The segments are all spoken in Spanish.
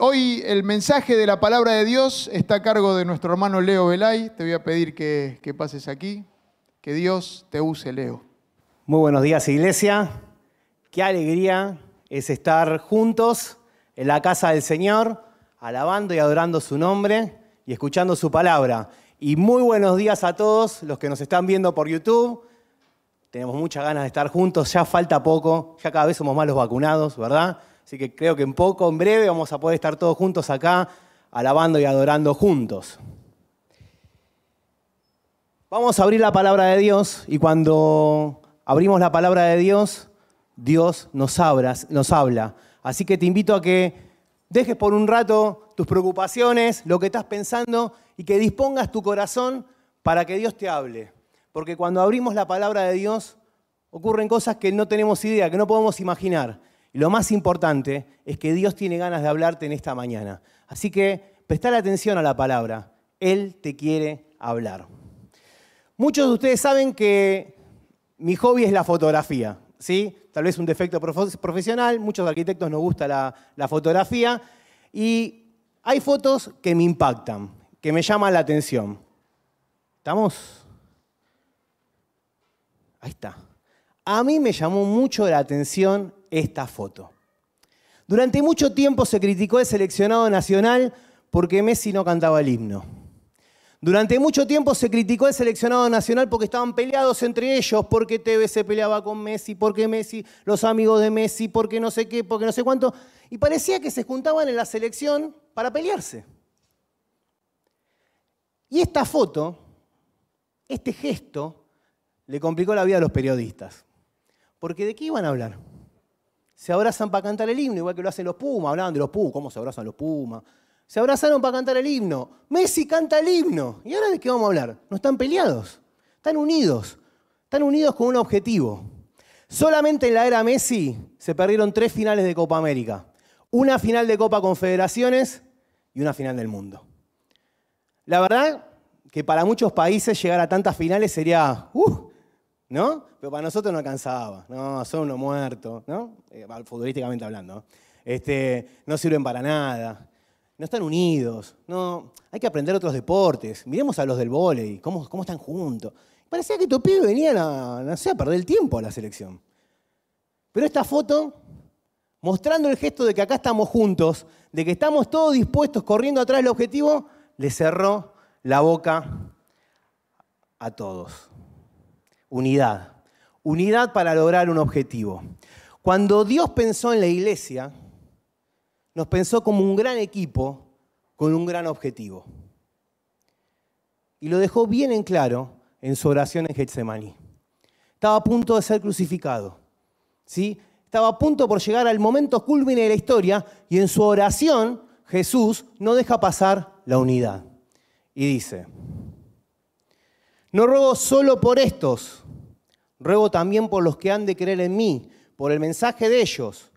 Hoy el mensaje de la palabra de Dios está a cargo de nuestro hermano Leo Belay. Te voy a pedir que, que pases aquí. Que Dios te use, Leo. Muy buenos días, iglesia. Qué alegría es estar juntos en la casa del Señor, alabando y adorando su nombre y escuchando su palabra. Y muy buenos días a todos los que nos están viendo por YouTube. Tenemos muchas ganas de estar juntos, ya falta poco, ya cada vez somos más los vacunados, ¿verdad? Así que creo que en poco, en breve, vamos a poder estar todos juntos acá, alabando y adorando juntos. Vamos a abrir la palabra de Dios y cuando abrimos la palabra de Dios, Dios nos, nos habla. Así que te invito a que dejes por un rato tus preocupaciones, lo que estás pensando y que dispongas tu corazón para que Dios te hable. Porque cuando abrimos la palabra de Dios ocurren cosas que no tenemos idea, que no podemos imaginar. Y lo más importante es que Dios tiene ganas de hablarte en esta mañana. Así que prestar atención a la palabra. Él te quiere hablar. Muchos de ustedes saben que mi hobby es la fotografía. ¿sí? Tal vez un defecto profesional, muchos arquitectos nos gusta la, la fotografía. Y hay fotos que me impactan, que me llaman la atención. ¿Estamos? Ahí está. A mí me llamó mucho la atención esta foto. Durante mucho tiempo se criticó el seleccionado nacional porque Messi no cantaba el himno. Durante mucho tiempo se criticó el seleccionado nacional porque estaban peleados entre ellos, porque TV se peleaba con Messi, porque Messi, los amigos de Messi, porque no sé qué, porque no sé cuánto. Y parecía que se juntaban en la selección para pelearse. Y esta foto, este gesto, le complicó la vida a los periodistas. Porque ¿de qué iban a hablar? se abrazan para cantar el himno, igual que lo hacen los Pumas, hablaban de los Pumas, cómo se abrazan los Pumas. Se abrazaron para cantar el himno. Messi canta el himno. ¿Y ahora de qué vamos a hablar? No están peleados, están unidos, están unidos con un objetivo. Solamente en la era Messi se perdieron tres finales de Copa América. Una final de Copa Confederaciones y una final del mundo. La verdad que para muchos países llegar a tantas finales sería, uh, ¿no? Pero para nosotros no alcanzaba, no, son unos muertos, ¿no? Eh, futbolísticamente hablando. Este, no sirven para nada, no están unidos, no, hay que aprender otros deportes. Miremos a los del vóley, cómo, cómo están juntos. Parecía que estos pibes venían a, no sé, a perder el tiempo a la selección. Pero esta foto, mostrando el gesto de que acá estamos juntos, de que estamos todos dispuestos corriendo atrás del objetivo, le cerró la boca a todos unidad. Unidad para lograr un objetivo. Cuando Dios pensó en la iglesia, nos pensó como un gran equipo con un gran objetivo. Y lo dejó bien en claro en su oración en Getsemaní. Estaba a punto de ser crucificado. ¿sí? Estaba a punto por llegar al momento culmine de la historia y en su oración Jesús no deja pasar la unidad. Y dice, no ruego solo por estos, ruego también por los que han de creer en mí, por el mensaje de ellos,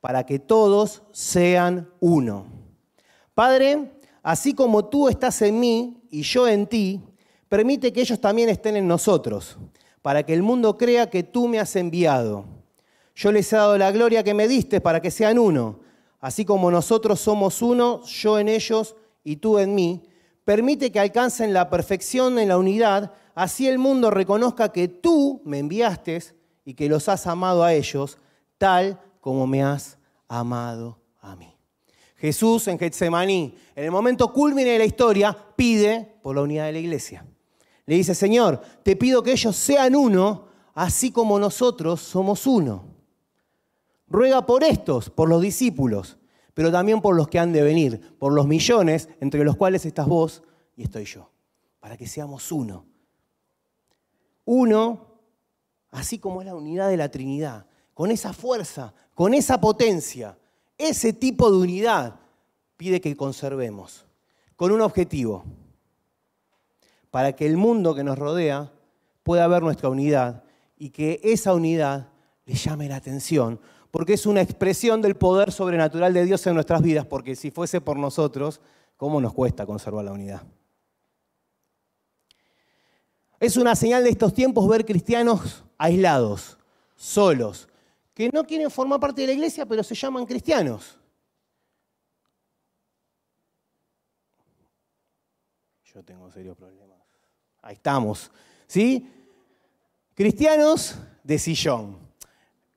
para que todos sean uno. Padre, así como tú estás en mí y yo en ti, permite que ellos también estén en nosotros, para que el mundo crea que tú me has enviado. Yo les he dado la gloria que me diste para que sean uno, así como nosotros somos uno, yo en ellos y tú en mí, permite que alcancen la perfección en la unidad, así el mundo reconozca que tú me enviaste y que los has amado a ellos, tal como me has amado a mí. Jesús en Getsemaní, en el momento culmine de la historia, pide por la unidad de la iglesia. Le dice, Señor, te pido que ellos sean uno, así como nosotros somos uno. Ruega por estos, por los discípulos, pero también por los que han de venir, por los millones entre los cuales estás vos y estoy yo, para que seamos uno. Uno, así como es la unidad de la Trinidad, con esa fuerza, con esa potencia, ese tipo de unidad pide que conservemos, con un objetivo, para que el mundo que nos rodea pueda ver nuestra unidad y que esa unidad le llame la atención, porque es una expresión del poder sobrenatural de Dios en nuestras vidas, porque si fuese por nosotros, ¿cómo nos cuesta conservar la unidad? Es una señal de estos tiempos ver cristianos aislados, solos, que no quieren formar parte de la iglesia, pero se llaman cristianos. Yo tengo serios problemas. Ahí estamos. ¿Sí? Cristianos de sillón.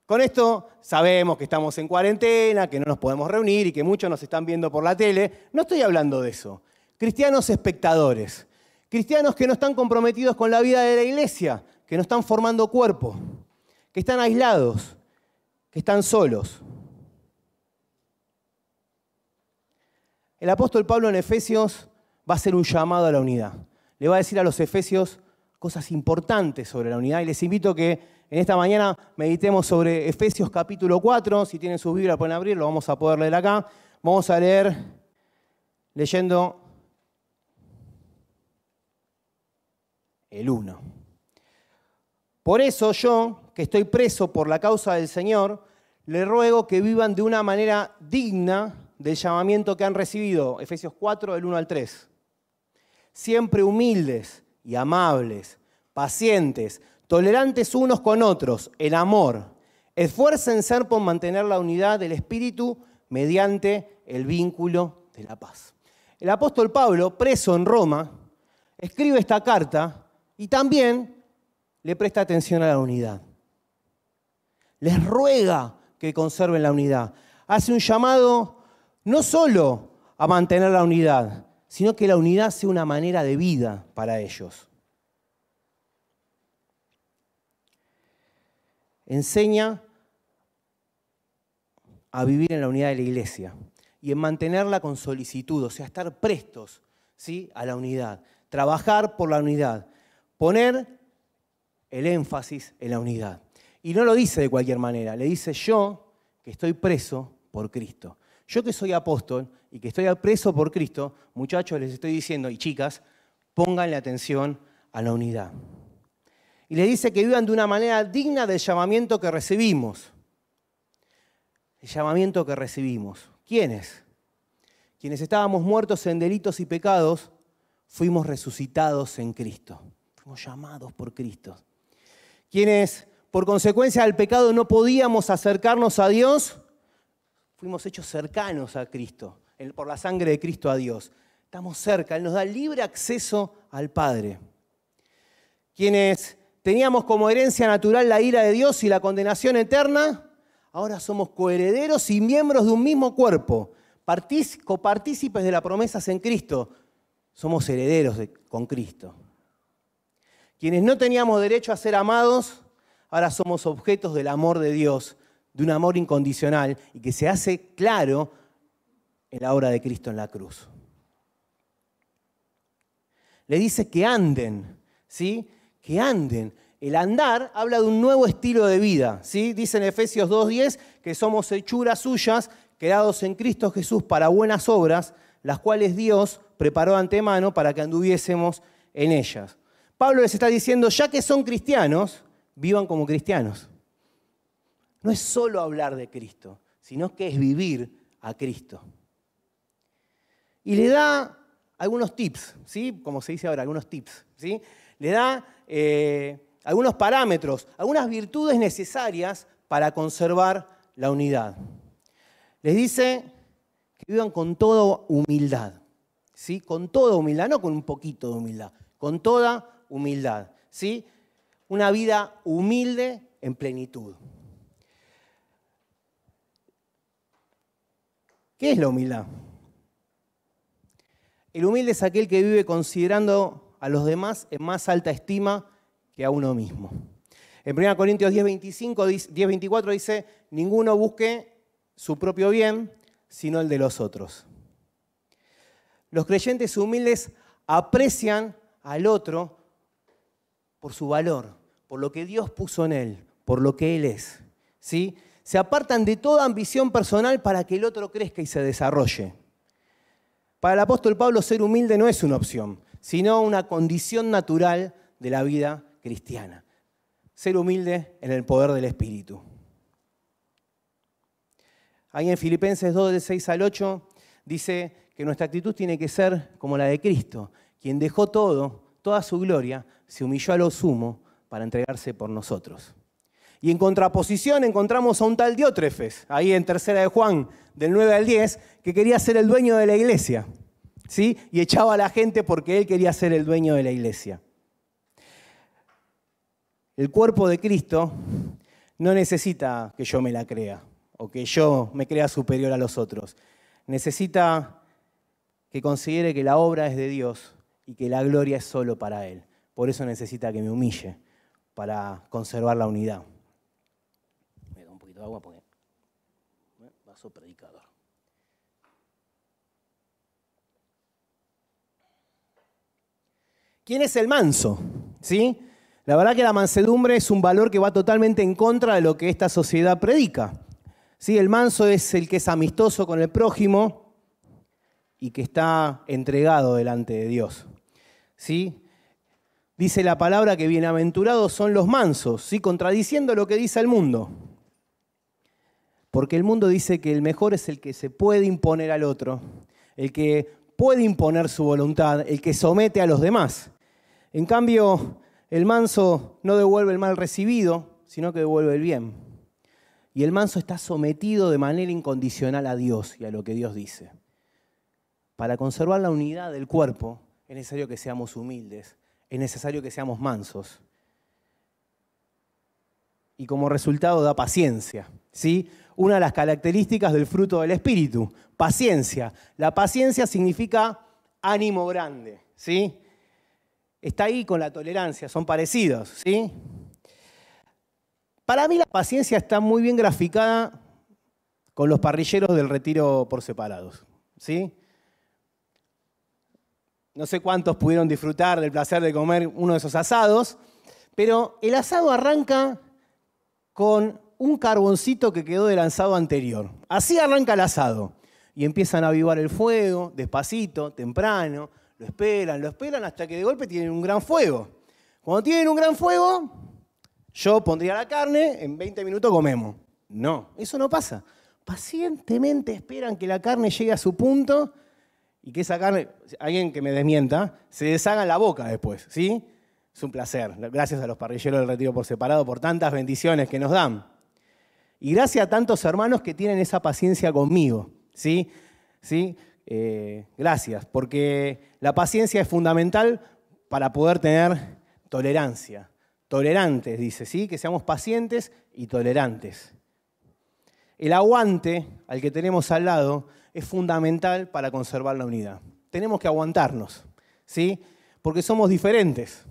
Con esto sabemos que estamos en cuarentena, que no nos podemos reunir y que muchos nos están viendo por la tele. No estoy hablando de eso. Cristianos espectadores. Cristianos que no están comprometidos con la vida de la iglesia, que no están formando cuerpo, que están aislados, que están solos. El apóstol Pablo en Efesios va a hacer un llamado a la unidad. Le va a decir a los efesios cosas importantes sobre la unidad y les invito a que en esta mañana meditemos sobre Efesios capítulo 4. Si tienen su Biblia pueden abrir, lo vamos a poder leer acá. Vamos a leer leyendo el 1. Por eso yo, que estoy preso por la causa del Señor, le ruego que vivan de una manera digna del llamamiento que han recibido. Efesios 4, del 1 al 3. Siempre humildes y amables, pacientes, tolerantes unos con otros, el amor. Esfuércense por mantener la unidad del Espíritu mediante el vínculo de la paz. El apóstol Pablo, preso en Roma, escribe esta carta y también le presta atención a la unidad. Les ruega que conserven la unidad. Hace un llamado no solo a mantener la unidad, sino que la unidad sea una manera de vida para ellos. Enseña a vivir en la unidad de la iglesia y en mantenerla con solicitud, o sea, estar prestos ¿sí? a la unidad, trabajar por la unidad, poner el énfasis en la unidad. Y no lo dice de cualquier manera, le dice yo que estoy preso por Cristo. Yo que soy apóstol y que estoy preso por Cristo, muchachos, les estoy diciendo, y chicas, pónganle atención a la unidad. Y les dice que vivan de una manera digna del llamamiento que recibimos. El llamamiento que recibimos. ¿Quiénes? Quienes estábamos muertos en delitos y pecados, fuimos resucitados en Cristo. Fuimos llamados por Cristo. Quienes, por consecuencia del pecado, no podíamos acercarnos a Dios, fuimos hechos cercanos a Cristo, por la sangre de Cristo a Dios. Estamos cerca, Él nos da libre acceso al Padre. Quienes teníamos como herencia natural la ira de Dios y la condenación eterna, ahora somos coherederos y miembros de un mismo cuerpo, copartícipes de las promesas en Cristo. Somos herederos con Cristo. Quienes no teníamos derecho a ser amados, ahora somos objetos del amor de Dios de un amor incondicional y que se hace claro en la obra de Cristo en la cruz. Le dice que anden, ¿sí? Que anden. El andar habla de un nuevo estilo de vida, ¿sí? Dice en Efesios 2.10 que somos hechuras suyas, creados en Cristo Jesús para buenas obras, las cuales Dios preparó antemano para que anduviésemos en ellas. Pablo les está diciendo, ya que son cristianos, vivan como cristianos no es solo hablar de Cristo, sino que es vivir a Cristo. Y le da algunos tips, ¿sí? Como se dice ahora, algunos tips, ¿sí? Le da eh, algunos parámetros, algunas virtudes necesarias para conservar la unidad. Les dice que vivan con toda humildad, ¿sí? Con toda humildad, no con un poquito de humildad, con toda humildad, ¿sí? Una vida humilde en plenitud. ¿Qué es la humildad? El humilde es aquel que vive considerando a los demás en más alta estima que a uno mismo. En 1 Corintios 10, 24 dice, ninguno busque su propio bien, sino el de los otros. Los creyentes humildes aprecian al otro por su valor, por lo que Dios puso en él, por lo que él es. ¿sí? se apartan de toda ambición personal para que el otro crezca y se desarrolle. Para el apóstol Pablo ser humilde no es una opción, sino una condición natural de la vida cristiana. Ser humilde en el poder del Espíritu. Ahí en Filipenses 2, del 6 al 8, dice que nuestra actitud tiene que ser como la de Cristo, quien dejó todo, toda su gloria, se humilló a lo sumo para entregarse por nosotros. Y en contraposición encontramos a un tal Diótrefes, ahí en tercera de Juan, del 9 al 10, que quería ser el dueño de la iglesia. ¿sí? Y echaba a la gente porque él quería ser el dueño de la iglesia. El cuerpo de Cristo no necesita que yo me la crea o que yo me crea superior a los otros. Necesita que considere que la obra es de Dios y que la gloria es solo para Él. Por eso necesita que me humille, para conservar la unidad. Poquito de agua porque... ¿eh? Vaso predicador. ¿Quién es el manso? ¿Sí? La verdad que la mansedumbre es un valor que va totalmente en contra de lo que esta sociedad predica. ¿Sí? El manso es el que es amistoso con el prójimo y que está entregado delante de Dios. ¿Sí? Dice la palabra que bienaventurados son los mansos, ¿sí? contradiciendo lo que dice el mundo. Porque el mundo dice que el mejor es el que se puede imponer al otro, el que puede imponer su voluntad, el que somete a los demás. En cambio, el manso no devuelve el mal recibido, sino que devuelve el bien. Y el manso está sometido de manera incondicional a Dios y a lo que Dios dice. Para conservar la unidad del cuerpo es necesario que seamos humildes, es necesario que seamos mansos. Y como resultado da paciencia. ¿sí? Una de las características del fruto del Espíritu, paciencia. La paciencia significa ánimo grande. ¿sí? está ahí con la tolerancia, son parecidos, ¿sí? Para mí la paciencia está muy bien graficada con los parrilleros del retiro por separados, ¿sí? No sé cuántos pudieron disfrutar del placer de comer uno de esos asados, pero el asado arranca con un carboncito que quedó del asado anterior. Así arranca el asado. Y empiezan a avivar el fuego, despacito, temprano, lo esperan, lo esperan hasta que de golpe tienen un gran fuego. Cuando tienen un gran fuego, yo pondría la carne, en 20 minutos comemos. No, eso no pasa. Pacientemente esperan que la carne llegue a su punto y que esa carne, alguien que me desmienta, se deshaga la boca después, ¿sí? Es un placer. Gracias a los parrilleros del Retiro por separado por tantas bendiciones que nos dan. Y gracias a tantos hermanos que tienen esa paciencia conmigo, ¿sí? ¿Sí? Eh, gracias, porque la paciencia es fundamental para poder tener tolerancia. Tolerantes, dice, ¿sí? Que seamos pacientes y tolerantes. El aguante al que tenemos al lado es fundamental para conservar la unidad. Tenemos que aguantarnos, ¿sí? Porque somos diferentes,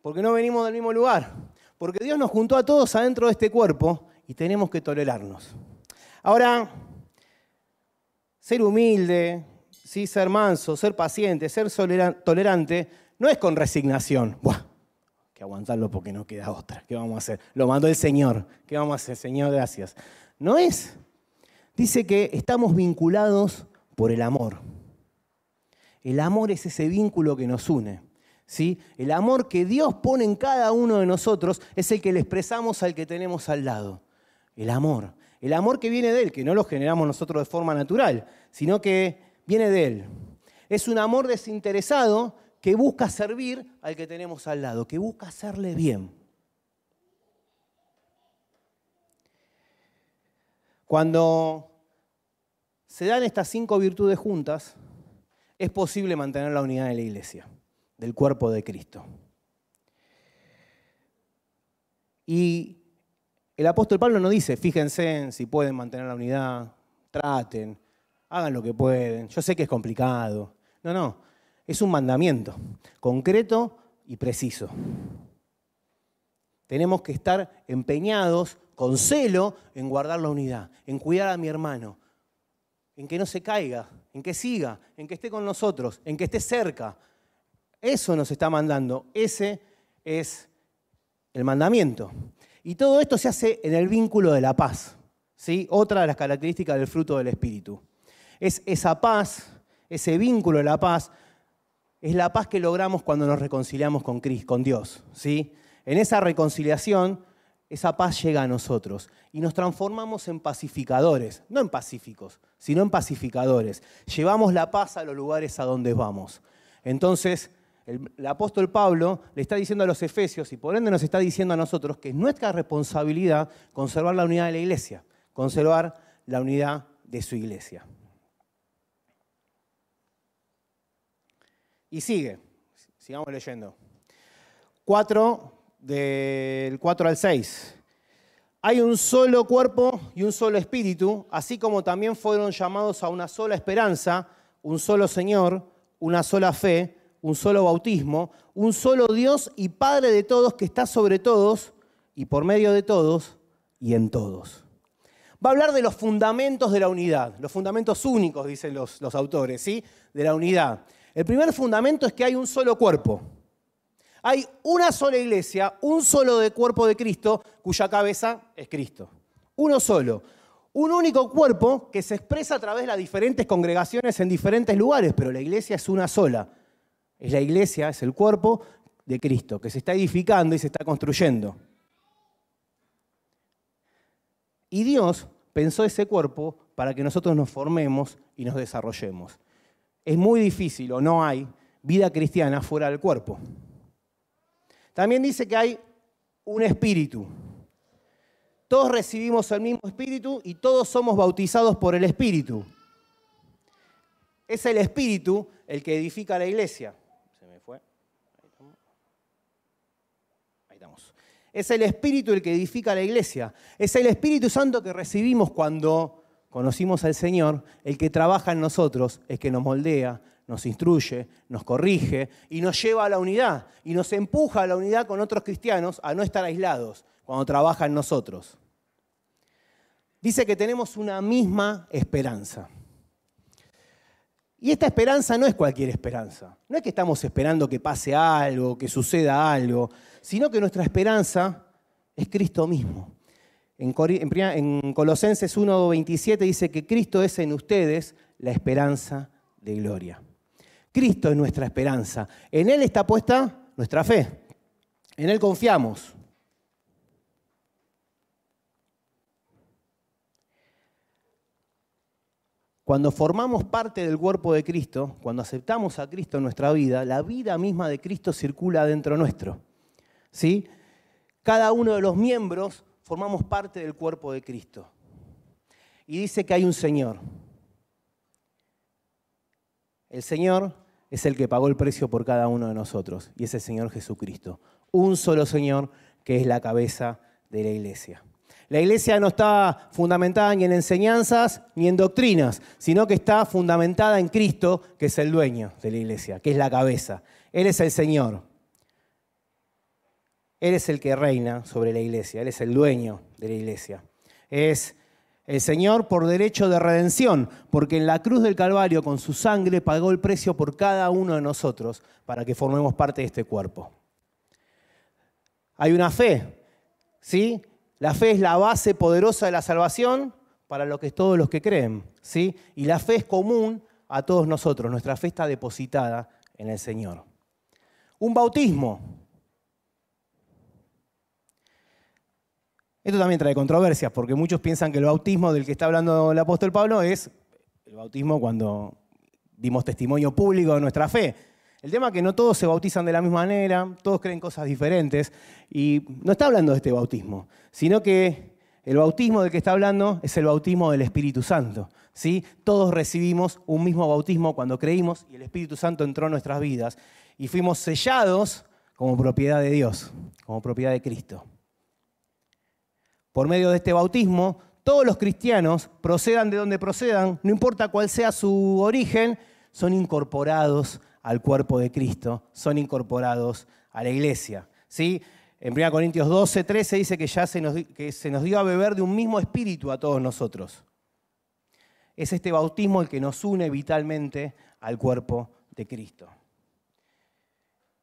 porque no venimos del mismo lugar, porque Dios nos juntó a todos adentro de este cuerpo y tenemos que tolerarnos. Ahora, ser humilde, ¿sí? ser manso, ser paciente, ser tolerante, no es con resignación. Buah, que aguantarlo porque no queda otra. ¿Qué vamos a hacer? Lo mandó el Señor. ¿Qué vamos a hacer, Señor? Gracias. No es. Dice que estamos vinculados por el amor. El amor es ese vínculo que nos une. ¿sí? El amor que Dios pone en cada uno de nosotros es el que le expresamos al que tenemos al lado. El amor. El amor que viene de Él, que no lo generamos nosotros de forma natural, sino que viene de Él. Es un amor desinteresado que busca servir al que tenemos al lado, que busca hacerle bien. Cuando se dan estas cinco virtudes juntas, es posible mantener la unidad de la iglesia, del cuerpo de Cristo. Y el apóstol Pablo no dice, fíjense en si pueden mantener la unidad, traten, hagan lo que pueden. Yo sé que es complicado. No, no, es un mandamiento concreto y preciso. Tenemos que estar empeñados con celo en guardar la unidad, en cuidar a mi hermano, en que no se caiga, en que siga, en que esté con nosotros, en que esté cerca. Eso nos está mandando. Ese es el mandamiento. Y todo esto se hace en el vínculo de la paz. ¿sí? Otra de las características del fruto del Espíritu es esa paz, ese vínculo de la paz, es la paz que logramos cuando nos reconciliamos con, Cristo, con Dios. ¿sí? En esa reconciliación, esa paz llega a nosotros y nos transformamos en pacificadores, no en pacíficos, sino en pacificadores. Llevamos la paz a los lugares a donde vamos. Entonces, el, apóstol Pablo le está diciendo a los efesios y por ende nos está diciendo a nosotros que es nuestra responsabilidad conservar la unidad de la iglesia, conservar la unidad de su iglesia. Y sigue, sigamos leyendo. 4, del 4 al 6. Hay un solo cuerpo y un solo espíritu, así como también fueron llamados a una sola esperanza, un solo Señor, una sola fe, un solo bautismo, un solo Dios y Padre de todos que está sobre todos y por medio de todos y en todos. Va a hablar de los fundamentos de la unidad, los fundamentos únicos, dicen los, los autores, ¿sí? de la unidad. El primer fundamento es que hay un solo cuerpo. Hay una sola iglesia, un solo cuerpo de Cristo, cuya cabeza es Cristo. Uno solo. Un único cuerpo que se expresa a través de las diferentes congregaciones en diferentes lugares, pero la iglesia es una sola. Es la iglesia, es el cuerpo de Cristo, que se está edificando y se está construyendo. Y Dios pensó ese cuerpo para que nosotros nos formemos y nos desarrollemos. Es muy difícil o no hay vida cristiana fuera del cuerpo. También dice que hay un espíritu. Todos recibimos el mismo espíritu y todos somos bautizados por el espíritu. Es el espíritu el que edifica la iglesia. Se me fue. Es el espíritu el que edifica la iglesia. Es el Espíritu Santo que recibimos cuando conocimos al Señor, el que trabaja en nosotros, el que nos moldea, nos instruye, nos corrige y nos lleva a la unidad y nos empuja a la unidad con otros cristianos a no estar aislados cuando trabaja en nosotros. Dice que tenemos una misma esperanza. Y esta esperanza no es cualquier esperanza. No es que estamos esperando que pase algo, que suceda algo, sino que nuestra esperanza es Cristo mismo. En, Colosenses 1.27 dice que Cristo es en ustedes la esperanza de gloria. Cristo es nuestra esperanza. En Él está puesta nuestra fe. En Él confiamos. Cuando formamos parte del cuerpo de Cristo, cuando aceptamos a Cristo en nuestra vida, la vida misma de Cristo circula dentro nuestro. ¿Sí? Cada uno de los miembros formamos parte del cuerpo de Cristo. Y dice que hay un Señor. El Señor es el que pagó el precio por cada uno de nosotros, y es el Señor Jesucristo. Un solo Señor que es la cabeza de la iglesia. La iglesia no está fundamentada ni en enseñanzas ni en doctrinas, sino que está fundamentada en Cristo, que es el dueño de la iglesia, que es la cabeza. Él es el Señor. Él es el que reina sobre la iglesia, Él es el dueño de la iglesia. Es el Señor por derecho de redención, porque en la cruz del Calvario con su sangre pagó el precio por cada uno de nosotros para que formemos parte de este cuerpo. Hay una fe, ¿sí? La fe es la base poderosa de la salvación para lo que todos los que creen, ¿sí? Y la fe es común a todos nosotros, nuestra fe está depositada en el Señor. Un bautismo, Esto también trae controversias, porque muchos piensan que el bautismo del que está hablando el apóstol Pablo es el bautismo cuando dimos testimonio público de nuestra fe. El tema es que no todos se bautizan de la misma manera, todos creen cosas diferentes, y no está hablando de este bautismo, sino que el bautismo del que está hablando es el bautismo del Espíritu Santo. ¿sí? Todos recibimos un mismo bautismo cuando creímos y el Espíritu Santo entró en nuestras vidas y fuimos sellados como propiedad de Dios, como propiedad de Cristo por medio de este bautismo, todos los cristianos, procedan de donde procedan, no importa cuál sea su origen, son incorporados al cuerpo de Cristo, son incorporados a la iglesia. ¿sí? En 1 Corintios 12, 13 dice que ya se nos, que se nos dio a beber de un mismo espíritu a todos nosotros. Es este bautismo el que nos une vitalmente al cuerpo de Cristo.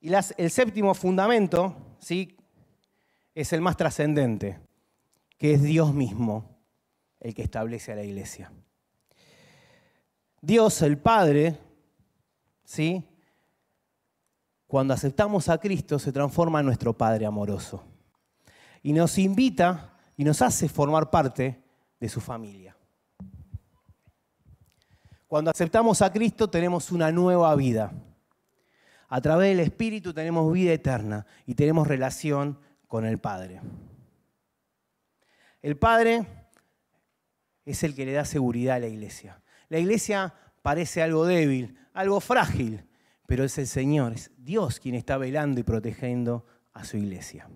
Y el séptimo fundamento ¿sí? es el más trascendente que es Dios mismo el que establece a la iglesia. Dios, el Padre, ¿sí? Cuando aceptamos a Cristo se transforma en nuestro Padre amoroso y nos invita y nos hace formar parte de su familia. Cuando aceptamos a Cristo tenemos una nueva vida. A través del Espíritu tenemos vida eterna y tenemos relación con el Padre. El Padre es el que le da seguridad a la iglesia. La iglesia parece algo débil, algo frágil, pero es el Señor, es Dios quien está velando y protegiendo a su iglesia.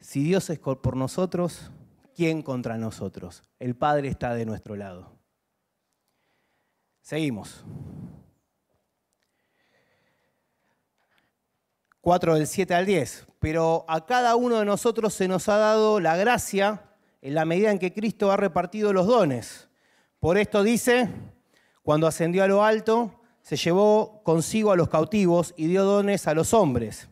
Si Dios es por nosotros, ¿quién contra nosotros? El Padre está de nuestro lado. Seguimos. 4 del 7 al 10. Pero a cada uno de nosotros se nos ha dado la gracia en la medida en que Cristo ha repartido los dones. Por esto dice, cuando ascendió a lo alto, se llevó consigo a los cautivos y dio dones a los hombres.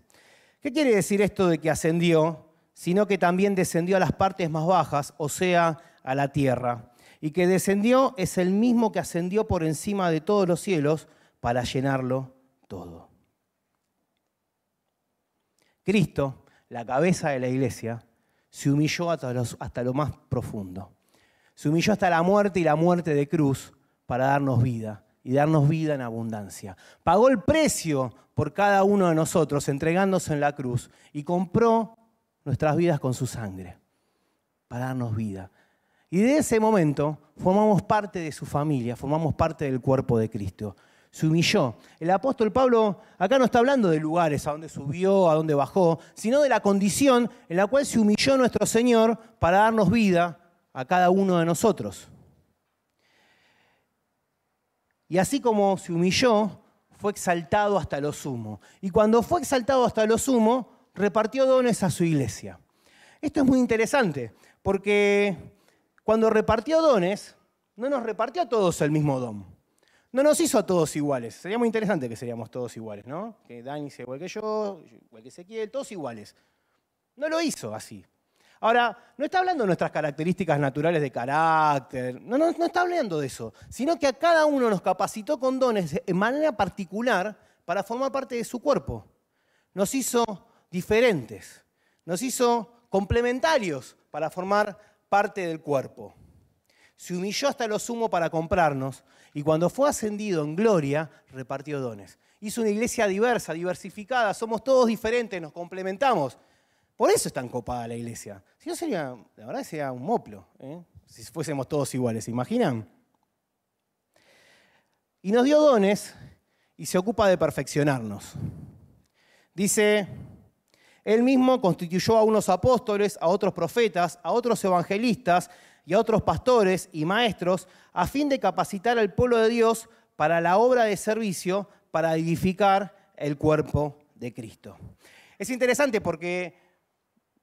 ¿Qué quiere decir esto de que ascendió? Sino que también descendió a las partes más bajas, o sea, a la tierra. Y que descendió es el mismo que ascendió por encima de todos los cielos para llenarlo todo. Cristo, la cabeza de la iglesia, se humilló hasta, lo más profundo. Se humilló hasta la muerte y la muerte de cruz para darnos vida y darnos vida en abundancia. Pagó el precio por cada uno de nosotros entregándose en la cruz y compró nuestras vidas con su sangre para darnos vida. Y de ese momento formamos parte de su familia, formamos parte del cuerpo de Cristo se humilló. El apóstol Pablo acá no está hablando de lugares a donde subió, a donde bajó, sino de la condición en la cual se humilló nuestro Señor para darnos vida a cada uno de nosotros. Y así como se humilló, fue exaltado hasta lo sumo. Y cuando fue exaltado hasta lo sumo, repartió dones a su iglesia. Esto es muy interesante, porque cuando repartió dones, no nos repartió a todos el mismo don no nos hizo a todos iguales. Sería muy interesante que seríamos todos iguales, ¿no? Que Dani sea igual que yo, igual que Ezequiel, todos iguales. No lo hizo así. Ahora, no está hablando de nuestras características naturales de carácter, no, no, no está hablando de eso, sino que a cada uno nos capacitó con dones de manera particular para formar parte de su cuerpo. Nos hizo diferentes, nos hizo complementarios para formar parte del cuerpo. Se humilló hasta lo sumo para comprarnos y cuando fue ascendido en gloria, repartió dones. Hizo una iglesia diversa, diversificada, somos todos diferentes, nos complementamos. Por eso es tan copada la iglesia. Si no sería, la verdad sería un moplo, ¿eh? si fuésemos todos iguales, ¿se imaginan? Y nos dio dones y se ocupa de perfeccionarnos. Dice, él mismo constituyó a unos apóstoles, a otros profetas, a otros evangelistas y a otros pastores y maestros a fin de capacitar al pueblo de Dios para la obra de servicio, para edificar el cuerpo de Cristo. Es interesante porque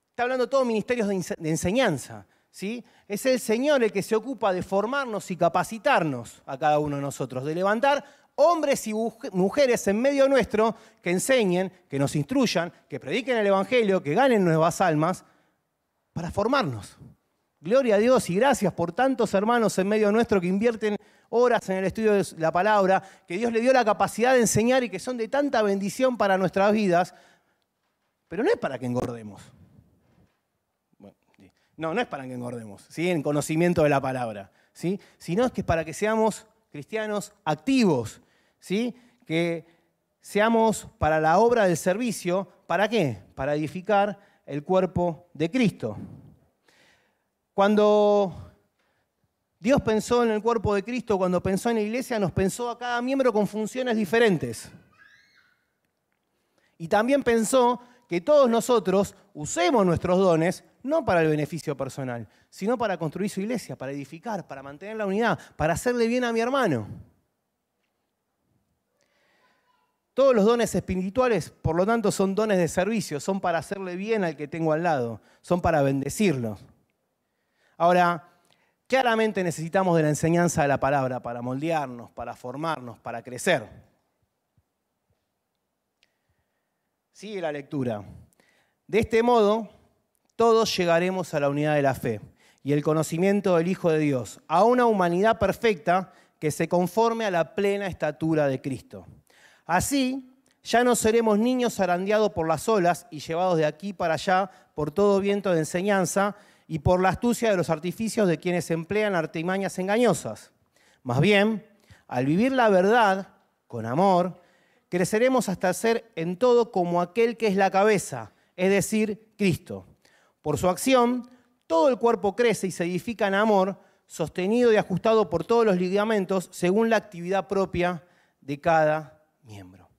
está hablando todo ministerios de enseñanza. ¿sí? Es el Señor el que se ocupa de formarnos y capacitarnos a cada uno de nosotros, de levantar hombres y mujeres en medio nuestro que enseñen, que nos instruyan, que prediquen el Evangelio, que ganen nuevas almas, para formarnos. Gloria a Dios y gracias por tantos hermanos en medio nuestro que invierten horas en el estudio de la palabra, que Dios le dio la capacidad de enseñar y que son de tanta bendición para nuestras vidas, pero no es para que engordemos. no, no es para que engordemos, ¿sí? en conocimiento de la palabra, ¿sí? sino es que es para que seamos cristianos activos, ¿sí? que seamos para la obra del servicio, ¿para qué? Para edificar el cuerpo de Cristo. Cuando Dios pensó en el cuerpo de Cristo, cuando pensó en la iglesia, nos pensó a cada miembro con funciones diferentes. Y también pensó que todos nosotros usemos nuestros dones no para el beneficio personal, sino para construir su iglesia, para edificar, para mantener la unidad, para hacerle bien a mi hermano. Todos los dones espirituales, por lo tanto, son dones de servicio, son para hacerle bien al que tengo al lado, son para bendecirlos. Ahora, claramente necesitamos de la enseñanza de la palabra para moldearnos, para formarnos, para crecer. Sigue la lectura. De este modo, todos llegaremos a la unidad de la fe y el conocimiento del Hijo de Dios, a una humanidad perfecta que se conforme a la plena estatura de Cristo. Así, ya no seremos niños zarandeados por las olas y llevados de aquí para allá por todo viento de enseñanza, y por la astucia de los artificios de quienes emplean artimañas engañosas. Más bien, al vivir la verdad con amor, creceremos hasta ser en todo como aquel que es la cabeza, es decir, Cristo. Por su acción, todo el cuerpo crece y se edifica en amor, sostenido y ajustado por todos los ligamentos según la actividad propia de cada miembro.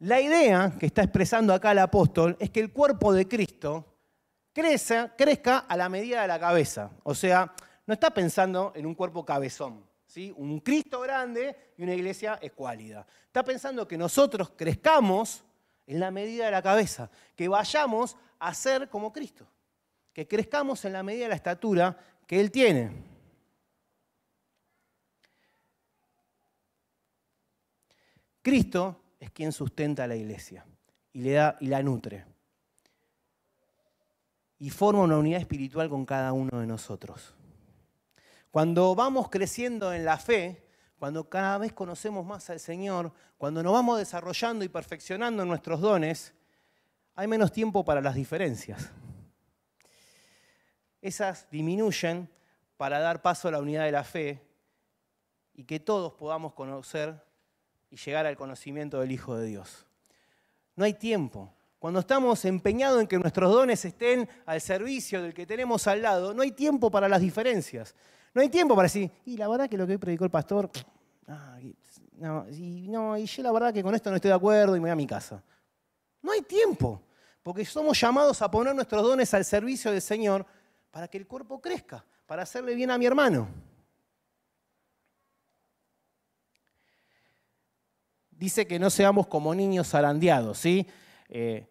La idea que está expresando acá el apóstol es que el cuerpo de Cristo crezca, a la medida de la cabeza. O sea, no está pensando en un cuerpo cabezón, ¿sí? un Cristo grande y una iglesia escuálida. Está pensando que nosotros crezcamos en la medida de la cabeza, que vayamos a ser como Cristo, que crezcamos en la medida de la estatura que Él tiene. Cristo es quien sustenta a la iglesia y, le da, y la nutre. Y forma una unidad espiritual con cada uno de nosotros. Cuando vamos creciendo en la fe, cuando cada vez conocemos más al Señor, cuando nos vamos desarrollando y perfeccionando nuestros dones, hay menos tiempo para las diferencias. Esas disminuyen para dar paso a la unidad de la fe y que todos podamos conocer y llegar al conocimiento del Hijo de Dios. No hay tiempo. Cuando estamos empeñados en que nuestros dones estén al servicio del que tenemos al lado, no hay tiempo para las diferencias. No hay tiempo para decir, y la verdad que lo que hoy predicó el pastor, ah, no, y, yo la verdad que con esto no estoy de acuerdo y me voy a mi casa. No hay tiempo, porque somos llamados a poner nuestros dones al servicio del Señor para que el cuerpo crezca, para hacerle bien a mi hermano. Dice que no seamos como niños zarandeados, ¿sí? Eh,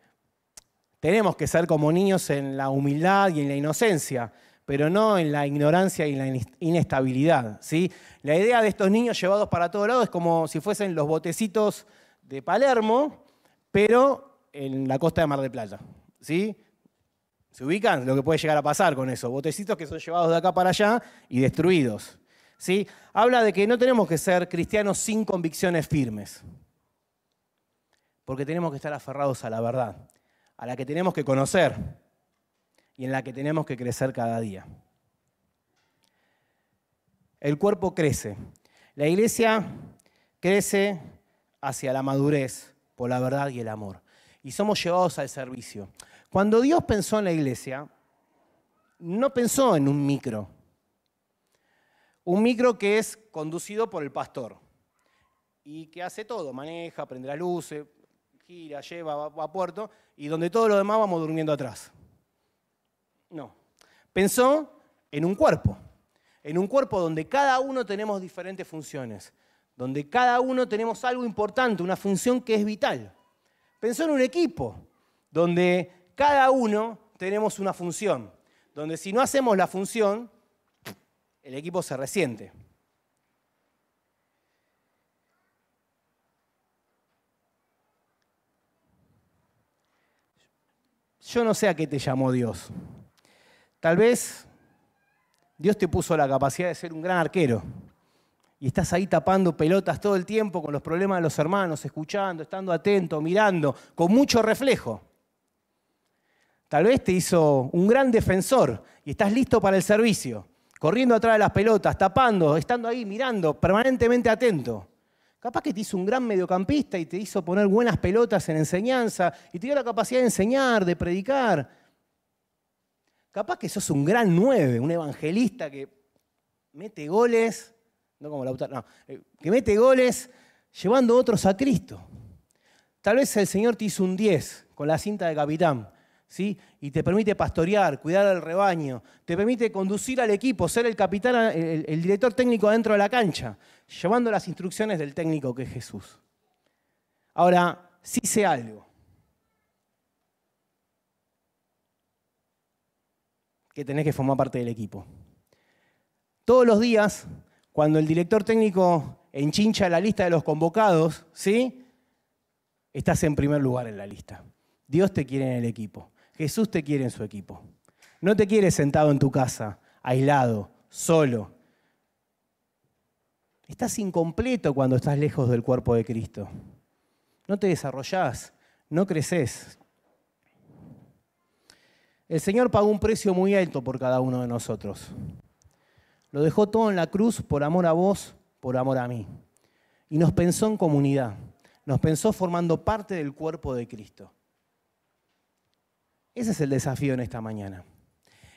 tenemos que ser como niños en la humildad y en la inocencia pero no en la ignorancia y la inestabilidad. ¿sí? La idea de estos niños llevados para todos lados es como si fuesen los botecitos de Palermo, pero en la costa de Mar del Plata. ¿sí? ¿Se ubican? Lo que puede llegar a pasar con eso. Botecitos que son llevados de acá para allá y destruidos. ¿sí? Habla de que no tenemos que ser cristianos sin convicciones firmes, porque tenemos que estar aferrados a la verdad, a la que tenemos que conocer y en la que tenemos que crecer cada día. El cuerpo crece. La iglesia crece hacia la madurez por la verdad y el amor. Y somos llevados al servicio. Cuando Dios pensó en la iglesia, no pensó en un micro. Un micro que es conducido por el pastor y que hace todo, maneja, prende las luces, gira, lleva, va a puerto y donde todo lo demás vamos durmiendo atrás. No. Pensó en un cuerpo, en un cuerpo donde cada uno tenemos diferentes funciones, donde cada uno tenemos algo importante, una función que es vital. Pensó en un equipo, donde cada uno tenemos una función, donde si no hacemos la función, el equipo se resiente. Yo no sé a qué te llamó Dios. Tal vez Dios te puso la capacidad de ser un gran arquero y estás ahí tapando pelotas todo el tiempo con los problemas de los hermanos, escuchando, estando atento, mirando, con mucho reflejo. Tal vez te hizo un gran defensor y estás listo para el servicio, corriendo atrás de las pelotas, tapando, estando ahí mirando, permanentemente atento. Capaz que te hizo un gran mediocampista y te hizo poner buenas pelotas en enseñanza y te dio la capacidad de enseñar, de predicar. Capaz que sos un gran nueve, un evangelista que mete goles, no como Lautaro, no, eh, que mete goles llevando otros a Cristo. Tal vez el Señor te hizo un 10 con la cinta de capitán, ¿sí? Y te permite pastorear, cuidar al rebaño, te permite conducir al equipo, ser el capitán, el, el director técnico dentro de la cancha, llevando las instrucciones del técnico que es Jesús. Ahora, sí sé algo. que tenés que formar parte del equipo. Todos los días, cuando el director técnico enchincha la lista de los convocados, ¿sí? Estás en primer lugar en la lista. Dios te quiere en el equipo. Jesús te quiere en su equipo. No te quiere sentado en tu casa, aislado, solo. Estás incompleto cuando estás lejos del cuerpo de Cristo. No te desarrollás, no creces. El Señor pagó un precio muy alto por cada uno de nosotros. Lo dejó todo en la cruz por amor a vos, por amor a mí. Y nos pensó en comunidad. Nos pensó formando parte del cuerpo de Cristo. Ese es el desafío en esta mañana.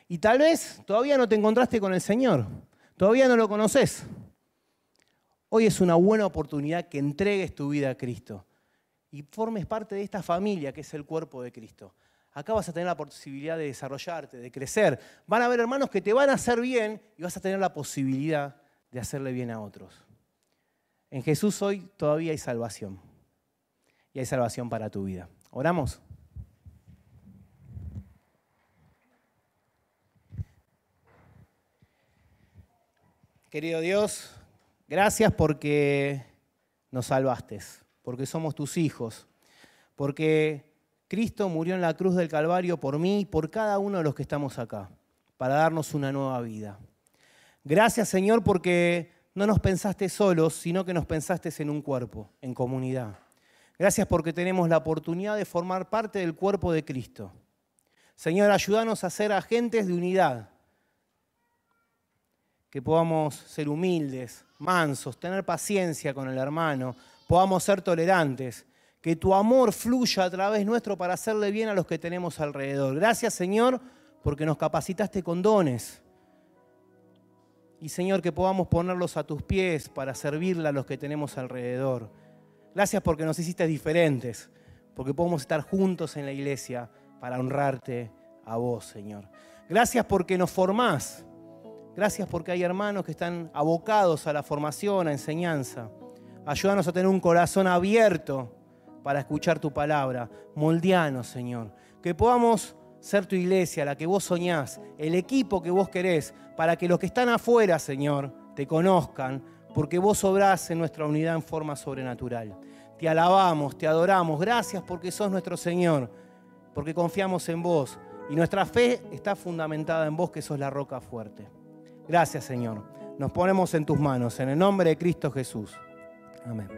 Y tal vez todavía no te encontraste con el Señor. Todavía no lo conoces. Hoy es una buena oportunidad que entregues tu vida a Cristo y formes parte de esta familia que es el cuerpo de Cristo. Acá vas a tener la posibilidad de desarrollarte, de crecer. Van a haber hermanos que te van a hacer bien y vas a tener la posibilidad de hacerle bien a otros. En Jesús hoy todavía hay salvación. Y hay salvación para tu vida. ¿Oramos? Querido Dios, gracias porque nos salvaste, porque somos tus hijos, porque Cristo murió en la cruz del Calvario por mí y por cada uno de los que estamos acá, para darnos una nueva vida. Gracias Señor porque no nos pensaste solos, sino que nos pensaste en un cuerpo, en comunidad. Gracias porque tenemos la oportunidad de formar parte del cuerpo de Cristo. Señor, ayúdanos a ser agentes de unidad, que podamos ser humildes, mansos, tener paciencia con el hermano, podamos ser tolerantes, que tu amor fluya a través nuestro para hacerle bien a los que tenemos alrededor. Gracias Señor porque nos capacitaste con dones. Y Señor, que podamos ponerlos a tus pies para servirle a los que tenemos alrededor. Gracias porque nos hiciste diferentes, porque podemos estar juntos en la iglesia para honrarte a vos, Señor. Gracias porque nos formás Gracias porque hay hermanos que están abocados a la formación, a enseñanza. Ayúdanos a tener un corazón abierto para escuchar tu palabra. Moldeanos, Señor. Que podamos ser tu iglesia, la que vos soñás, el equipo que vos querés, para que los que están afuera, Señor, te conozcan, porque vos obrás en nuestra unidad en forma sobrenatural. Te alabamos, te adoramos. Gracias porque sos nuestro Señor, porque confiamos en vos. Y nuestra fe está fundamentada en vos, que sos la roca fuerte. Gracias, Señor. Nos ponemos en tus manos, en el nombre de Cristo Jesús. Amén.